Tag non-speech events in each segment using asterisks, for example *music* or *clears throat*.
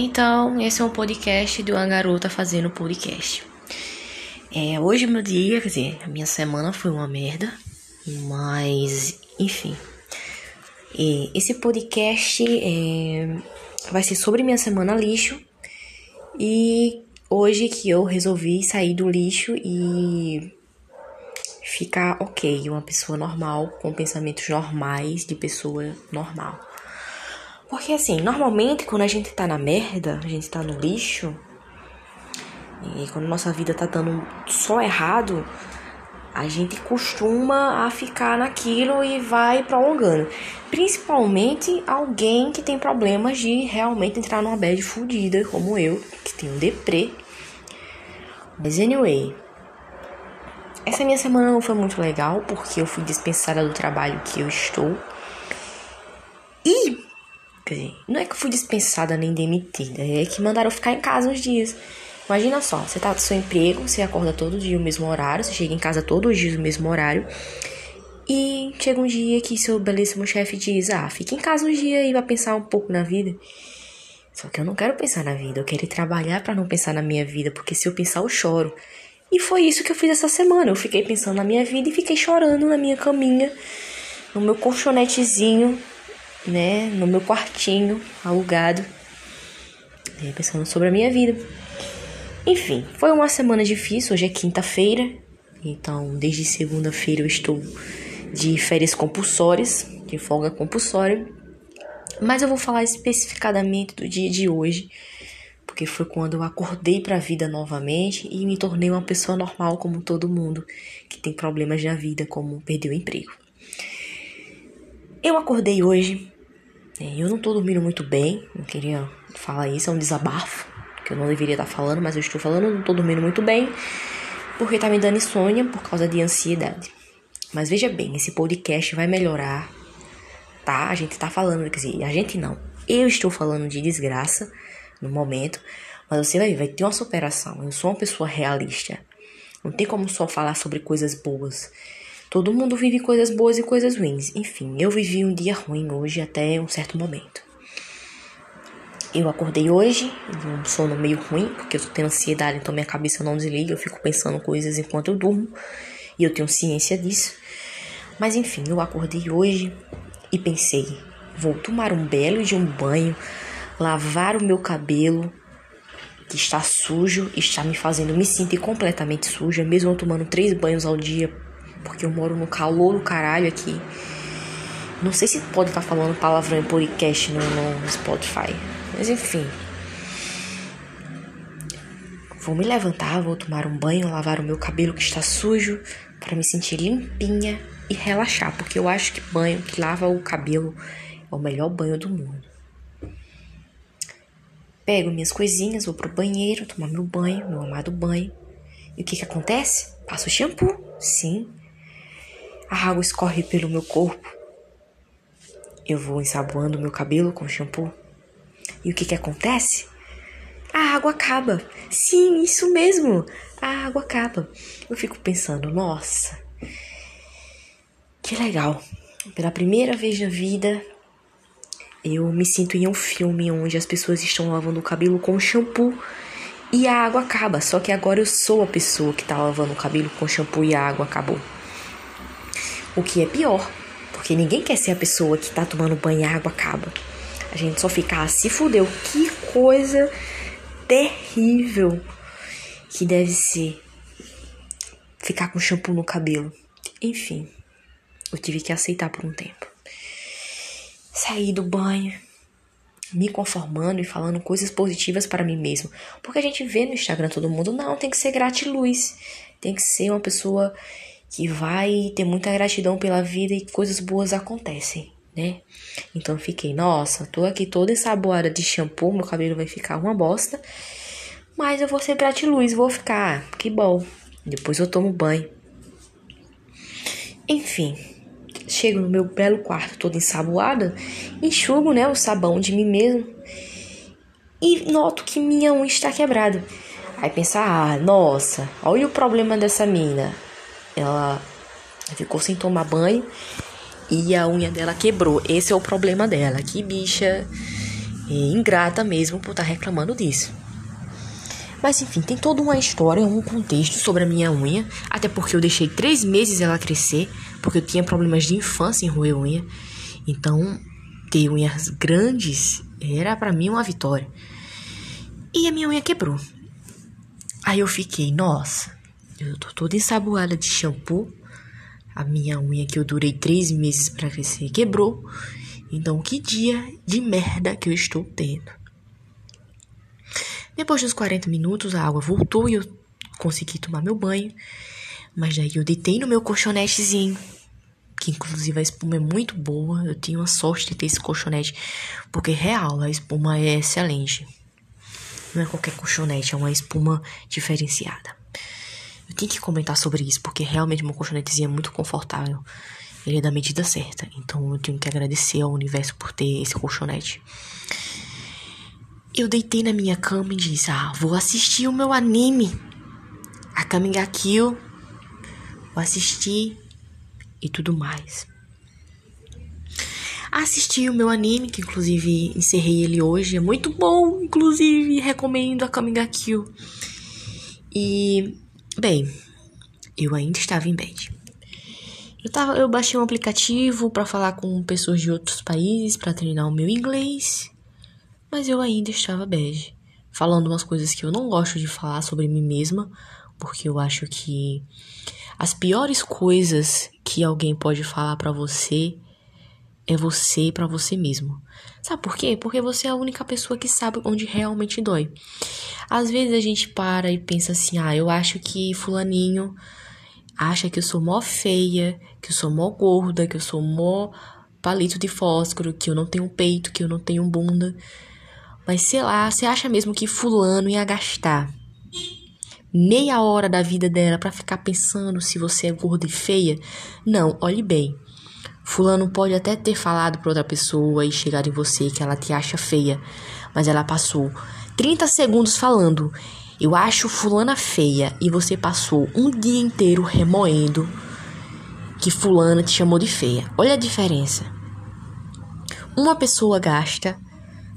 Então, esse é um podcast de uma garota fazendo podcast. É, hoje meu dia, quer dizer, a minha semana foi uma merda, mas enfim. E esse podcast é, vai ser sobre minha semana lixo e hoje que eu resolvi sair do lixo e ficar ok, uma pessoa normal, com pensamentos normais de pessoa normal. Porque assim, normalmente quando a gente tá na merda, a gente tá no lixo, e quando nossa vida tá dando só errado, a gente costuma a ficar naquilo e vai prolongando. Principalmente alguém que tem problemas de realmente entrar numa bad fodida, como eu, que tenho deprê. Mas anyway, essa minha semana não foi muito legal porque eu fui dispensada do trabalho que eu estou. E não é que eu fui dispensada nem demitida, é que mandaram ficar em casa uns dias. Imagina só, você tá no seu emprego, você acorda todo dia no mesmo horário, você chega em casa todos os dias no mesmo horário. E chega um dia que seu belíssimo chefe diz: Ah, fica em casa um dia e vai pensar um pouco na vida. Só que eu não quero pensar na vida, eu quero trabalhar para não pensar na minha vida, porque se eu pensar eu choro. E foi isso que eu fiz essa semana. Eu fiquei pensando na minha vida e fiquei chorando na minha caminha, no meu colchonetezinho, né, no meu quartinho alugado, né, pensando sobre a minha vida. Enfim, foi uma semana difícil. Hoje é quinta-feira, então desde segunda-feira eu estou de férias compulsórias, de folga compulsória. Mas eu vou falar especificadamente do dia de hoje, porque foi quando eu acordei para a vida novamente e me tornei uma pessoa normal como todo mundo que tem problemas na vida, como perder o emprego. Eu acordei hoje, eu não tô dormindo muito bem, não queria falar isso, é um desabafo, que eu não deveria estar falando, mas eu estou falando, não tô dormindo muito bem, porque tá me dando insônia por causa de ansiedade. Mas veja bem, esse podcast vai melhorar, tá? A gente tá falando, quer dizer, a gente não, eu estou falando de desgraça no momento, mas você vai ver, vai ter uma superação. Eu sou uma pessoa realista. Não tem como só falar sobre coisas boas. Todo mundo vive coisas boas e coisas ruins. Enfim, eu vivi um dia ruim hoje até um certo momento. Eu acordei hoje, um sono meio ruim, porque eu tenho ansiedade, então minha cabeça não desliga, eu fico pensando coisas enquanto eu durmo, e eu tenho ciência disso. Mas enfim, eu acordei hoje e pensei, vou tomar um belo de um banho, lavar o meu cabelo, que está sujo, está me fazendo me sentir completamente suja, mesmo eu tomando três banhos ao dia porque eu moro no calor do caralho aqui. Não sei se pode estar tá falando palavrão em podcast no, no Spotify. Mas enfim. Vou me levantar, vou tomar um banho, lavar o meu cabelo que está sujo, para me sentir limpinha e relaxar, porque eu acho que banho que lava o cabelo é o melhor banho do mundo. Pego minhas coisinhas, vou pro banheiro, tomar meu banho, meu amado banho. E o que que acontece? Passo shampoo, sim, a água escorre pelo meu corpo. Eu vou ensaboando meu cabelo com shampoo. E o que que acontece? A água acaba. Sim, isso mesmo. A água acaba. Eu fico pensando, nossa, que legal. Pela primeira vez na vida, eu me sinto em um filme onde as pessoas estão lavando o cabelo com shampoo e a água acaba. Só que agora eu sou a pessoa que está lavando o cabelo com shampoo e a água acabou. O que é pior, porque ninguém quer ser a pessoa que tá tomando banho e a água acaba. A gente só fica, ah, se fudeu. Que coisa terrível que deve ser ficar com shampoo no cabelo. Enfim, eu tive que aceitar por um tempo. Saí do banho, me conformando e falando coisas positivas para mim mesmo. Porque a gente vê no Instagram todo mundo, não, tem que ser gratiluz. Tem que ser uma pessoa que vai ter muita gratidão pela vida e coisas boas acontecem, né? Então fiquei, nossa, tô aqui toda ensaboada de shampoo, meu cabelo vai ficar uma bosta, mas eu vou ser gratiluz, vou ficar, que bom. Depois eu tomo banho. Enfim, chego no meu belo quarto toda ensaboada, enxugo, né, o sabão de mim mesmo e noto que minha unha está quebrada. Aí pensar, ah, nossa, olha o problema dessa mina. Ela ficou sem tomar banho e a unha dela quebrou. Esse é o problema dela. Que bicha é, ingrata mesmo por estar tá reclamando disso. Mas enfim, tem toda uma história, um contexto sobre a minha unha. Até porque eu deixei três meses ela crescer, porque eu tinha problemas de infância em roer unha. Então, ter unhas grandes era para mim uma vitória. E a minha unha quebrou. Aí eu fiquei, nossa, eu tô toda ensaboada de shampoo. A minha unha que eu durei três meses para crescer quebrou. Então, que dia de merda que eu estou tendo. Depois dos 40 minutos, a água voltou e eu consegui tomar meu banho. Mas daí eu deitei no meu colchonetezinho, que inclusive a espuma é muito boa. Eu tinha uma sorte de ter esse colchonete, porque real, a espuma é excelente. Não é qualquer colchonete, é uma espuma diferenciada. Eu tenho que comentar sobre isso, porque realmente meu colchonetezinho é muito confortável. Ele é da medida certa. Então eu tenho que agradecer ao universo por ter esse colchonete. Eu deitei na minha cama e disse: Ah, vou assistir o meu anime. A Coming Kill. Vou assistir e tudo mais. Assisti o meu anime, que inclusive encerrei ele hoje. É muito bom, inclusive recomendo a Coming Kill. E, bem, eu ainda estava em bed. Eu, tava, eu baixei um aplicativo para falar com pessoas de outros países para treinar o meu inglês, mas eu ainda estava bege, falando umas coisas que eu não gosto de falar sobre mim mesma, porque eu acho que as piores coisas que alguém pode falar para você é você para você mesmo. Sabe por quê? Porque você é a única pessoa que sabe onde realmente dói. Às vezes a gente para e pensa assim: "Ah, eu acho que fulaninho acha que eu sou mó feia, que eu sou mó gorda, que eu sou mó palito de fósforo, que eu não tenho peito, que eu não tenho bunda. Mas sei lá, você acha mesmo que fulano ia gastar meia hora da vida dela para ficar pensando se você é gorda e feia? Não, olhe bem. Fulano pode até ter falado para outra pessoa e chegado em você que ela te acha feia, mas ela passou 30 segundos falando eu acho fulana feia e você passou um dia inteiro remoendo que fulana te chamou de feia. Olha a diferença. Uma pessoa gasta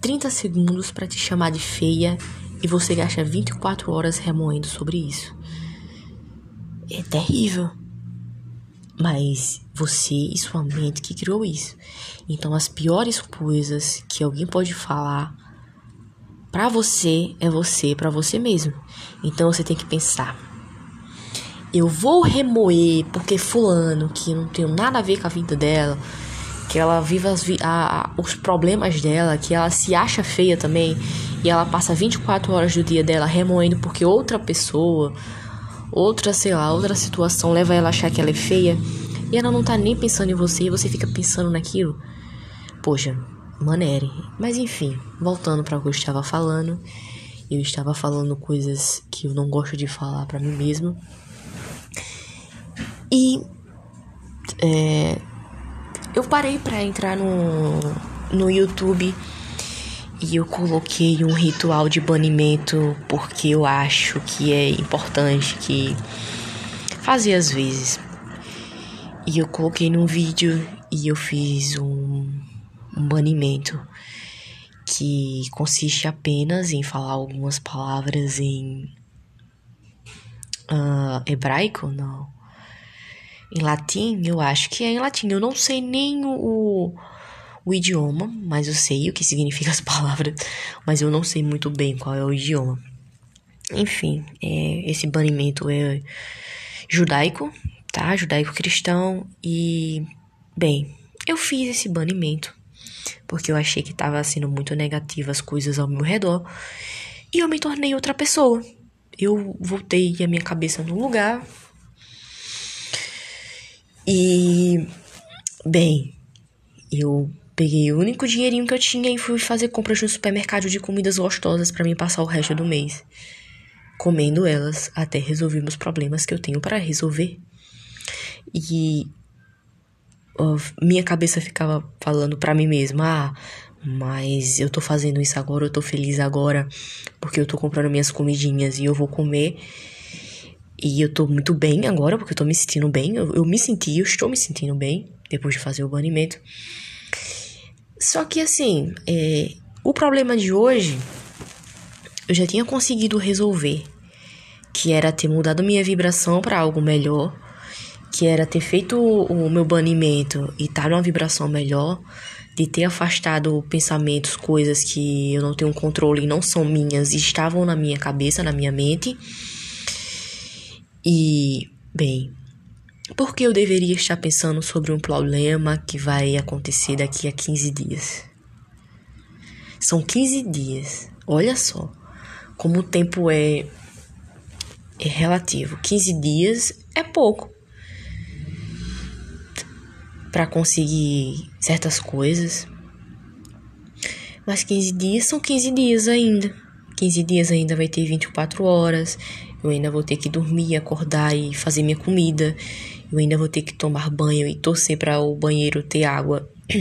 30 segundos para te chamar de feia e você gasta 24 horas remoendo sobre isso. É terrível. Mas você e sua mente que criou isso. Então as piores coisas que alguém pode falar para você é você para você mesmo. Então você tem que pensar. Eu vou remoer porque fulano, que não tem nada a ver com a vida dela, que ela vive as, a, a, os problemas dela, que ela se acha feia também, e ela passa 24 horas do dia dela remoendo porque outra pessoa, outra, sei lá, outra situação leva ela a achar que ela é feia, e ela não tá nem pensando em você, e você fica pensando naquilo. Poxa, Manere. Mas enfim, voltando para o que eu estava falando, eu estava falando coisas que eu não gosto de falar para mim mesmo. E é, eu parei para entrar no, no YouTube e eu coloquei um ritual de banimento porque eu acho que é importante que fazer às vezes. E eu coloquei num vídeo e eu fiz um um banimento que consiste apenas em falar algumas palavras em uh, hebraico, não. Em latim, eu acho que é em latim. Eu não sei nem o, o idioma, mas eu sei o que significa as *laughs* palavras, mas eu não sei muito bem qual é o idioma. Enfim, é, esse banimento é judaico, tá? Judaico-cristão e, bem, eu fiz esse banimento porque eu achei que estava sendo muito negativa as coisas ao meu redor, e eu me tornei outra pessoa. Eu voltei a minha cabeça no lugar. E bem, eu peguei o único dinheirinho que eu tinha e fui fazer compras no supermercado de comidas gostosas para mim passar o resto do mês, comendo elas até resolver os problemas que eu tenho para resolver. E minha cabeça ficava falando para mim mesma, ah, mas eu tô fazendo isso agora, eu tô feliz agora, porque eu tô comprando minhas comidinhas e eu vou comer. E eu tô muito bem agora, porque eu tô me sentindo bem. Eu, eu me senti, eu estou me sentindo bem depois de fazer o banimento. Só que assim, é, O problema de hoje eu já tinha conseguido resolver, que era ter mudado minha vibração para algo melhor, que era ter feito o meu banimento e estar tá numa vibração melhor, de ter afastado pensamentos, coisas que eu não tenho controle e não são minhas e estavam na minha cabeça, na minha mente. E, bem, por que eu deveria estar pensando sobre um problema que vai acontecer daqui a 15 dias? São 15 dias. Olha só como o tempo é, é relativo. 15 dias é pouco para conseguir certas coisas. Mas 15 dias são 15 dias ainda. 15 dias ainda vai ter 24 horas. Eu ainda vou ter que dormir, acordar e fazer minha comida. Eu ainda vou ter que tomar banho e torcer para o banheiro ter água. *clears throat*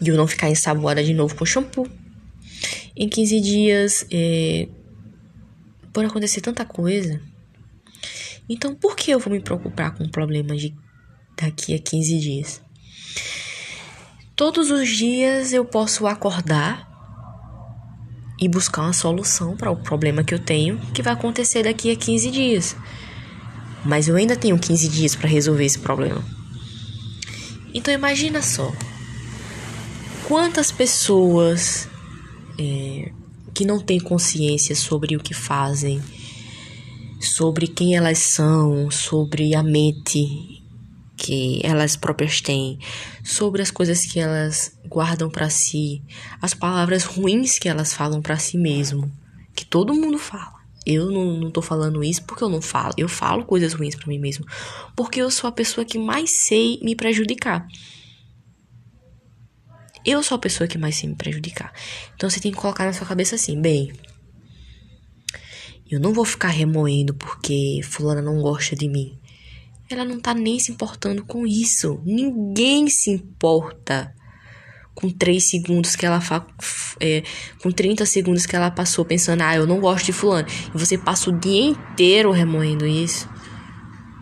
e eu não ficar ensaboada de novo com shampoo. Em 15 dias, é, pode acontecer tanta coisa. Então, por que eu vou me preocupar com problemas de daqui a 15 dias? Todos os dias eu posso acordar e buscar uma solução para o problema que eu tenho, que vai acontecer daqui a 15 dias. Mas eu ainda tenho 15 dias para resolver esse problema. Então imagina só, quantas pessoas é, que não têm consciência sobre o que fazem, sobre quem elas são, sobre a mente que elas próprias têm, sobre as coisas que elas guardam para si, as palavras ruins que elas falam para si mesmo, que todo mundo fala. Eu não, não tô falando isso porque eu não falo. Eu falo coisas ruins para mim mesmo. Porque eu sou a pessoa que mais sei me prejudicar. Eu sou a pessoa que mais sei me prejudicar. Então você tem que colocar na sua cabeça assim, bem. Eu não vou ficar remoendo porque fulana não gosta de mim. Ela não tá nem se importando com isso. Ninguém se importa com 3 segundos que ela fa é, com 30 segundos que ela passou pensando, ah, eu não gosto de fulano. E você passa o dia inteiro remoendo isso.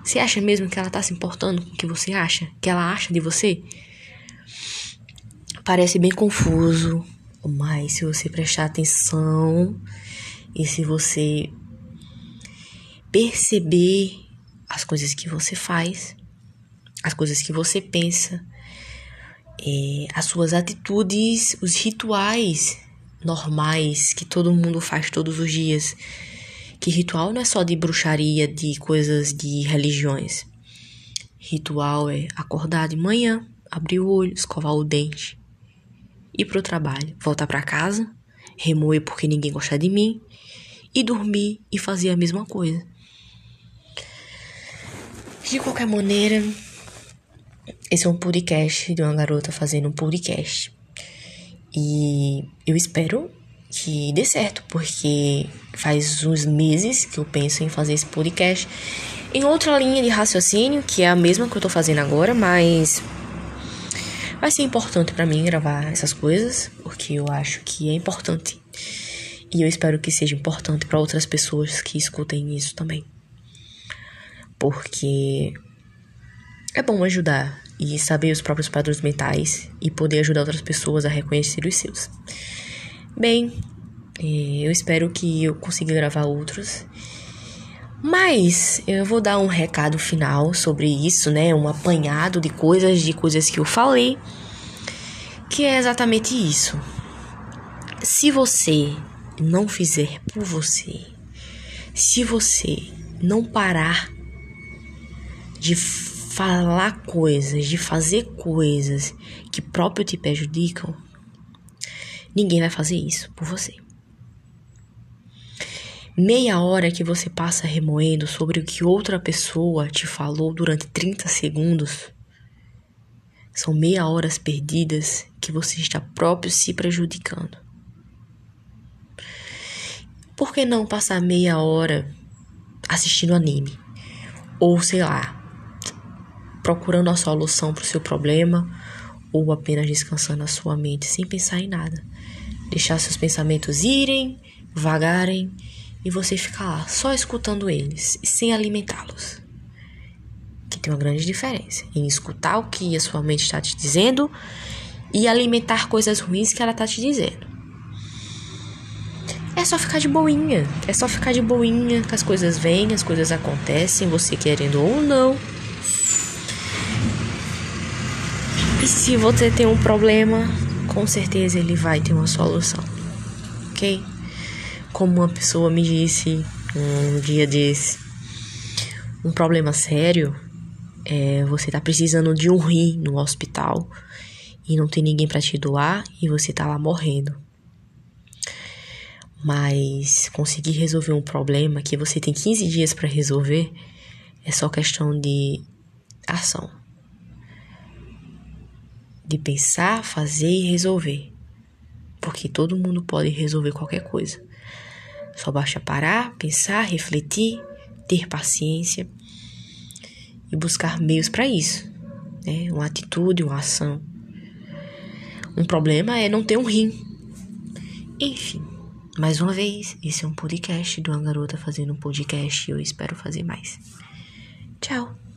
Você acha mesmo que ela tá se importando com o que você acha? Que ela acha de você? Parece bem confuso, mas se você prestar atenção e se você perceber as coisas que você faz, as coisas que você pensa, é, as suas atitudes, os rituais normais que todo mundo faz todos os dias. Que ritual não é só de bruxaria, de coisas de religiões. Ritual é acordar de manhã, abrir o olho, escovar o dente, ir pro trabalho, voltar para casa, remoer porque ninguém gosta de mim e dormir e fazer a mesma coisa. De qualquer maneira, esse é um podcast de uma garota fazendo um podcast. E eu espero que dê certo, porque faz uns meses que eu penso em fazer esse podcast em outra linha de raciocínio, que é a mesma que eu tô fazendo agora, mas vai ser importante para mim gravar essas coisas, porque eu acho que é importante. E eu espero que seja importante para outras pessoas que escutem isso também. Porque é bom ajudar e saber os próprios padrões mentais e poder ajudar outras pessoas a reconhecer os seus. Bem, eh, eu espero que eu consiga gravar outros. Mas eu vou dar um recado final sobre isso, né? Um apanhado de coisas, de coisas que eu falei, que é exatamente isso. Se você não fizer por você, se você não parar de falar coisas, de fazer coisas que próprio te prejudicam, ninguém vai fazer isso por você. Meia hora que você passa remoendo sobre o que outra pessoa te falou durante 30 segundos são meia horas perdidas que você está próprio se prejudicando. Por que não passar meia hora assistindo anime? Ou sei lá, procurando a solução para o seu problema ou apenas descansando a sua mente sem pensar em nada. Deixar seus pensamentos irem, vagarem e você ficar lá só escutando eles e sem alimentá-los. Que tem uma grande diferença em escutar o que a sua mente está te dizendo e alimentar coisas ruins que ela tá te dizendo. É só ficar de boinha. É só ficar de boinha que as coisas vêm, as coisas acontecem, você querendo ou não. E se você tem um problema, com certeza ele vai ter uma solução. Ok? Como uma pessoa me disse um dia desse, um problema sério é você tá precisando de um rim no hospital e não tem ninguém para te doar e você tá lá morrendo. Mas conseguir resolver um problema que você tem 15 dias para resolver é só questão de ação. De pensar, fazer e resolver. Porque todo mundo pode resolver qualquer coisa. Só basta parar, pensar, refletir, ter paciência e buscar meios para isso. Né? Uma atitude, uma ação. Um problema é não ter um rim. Enfim. Mais uma vez, esse é um podcast de uma garota fazendo um podcast e eu espero fazer mais. Tchau!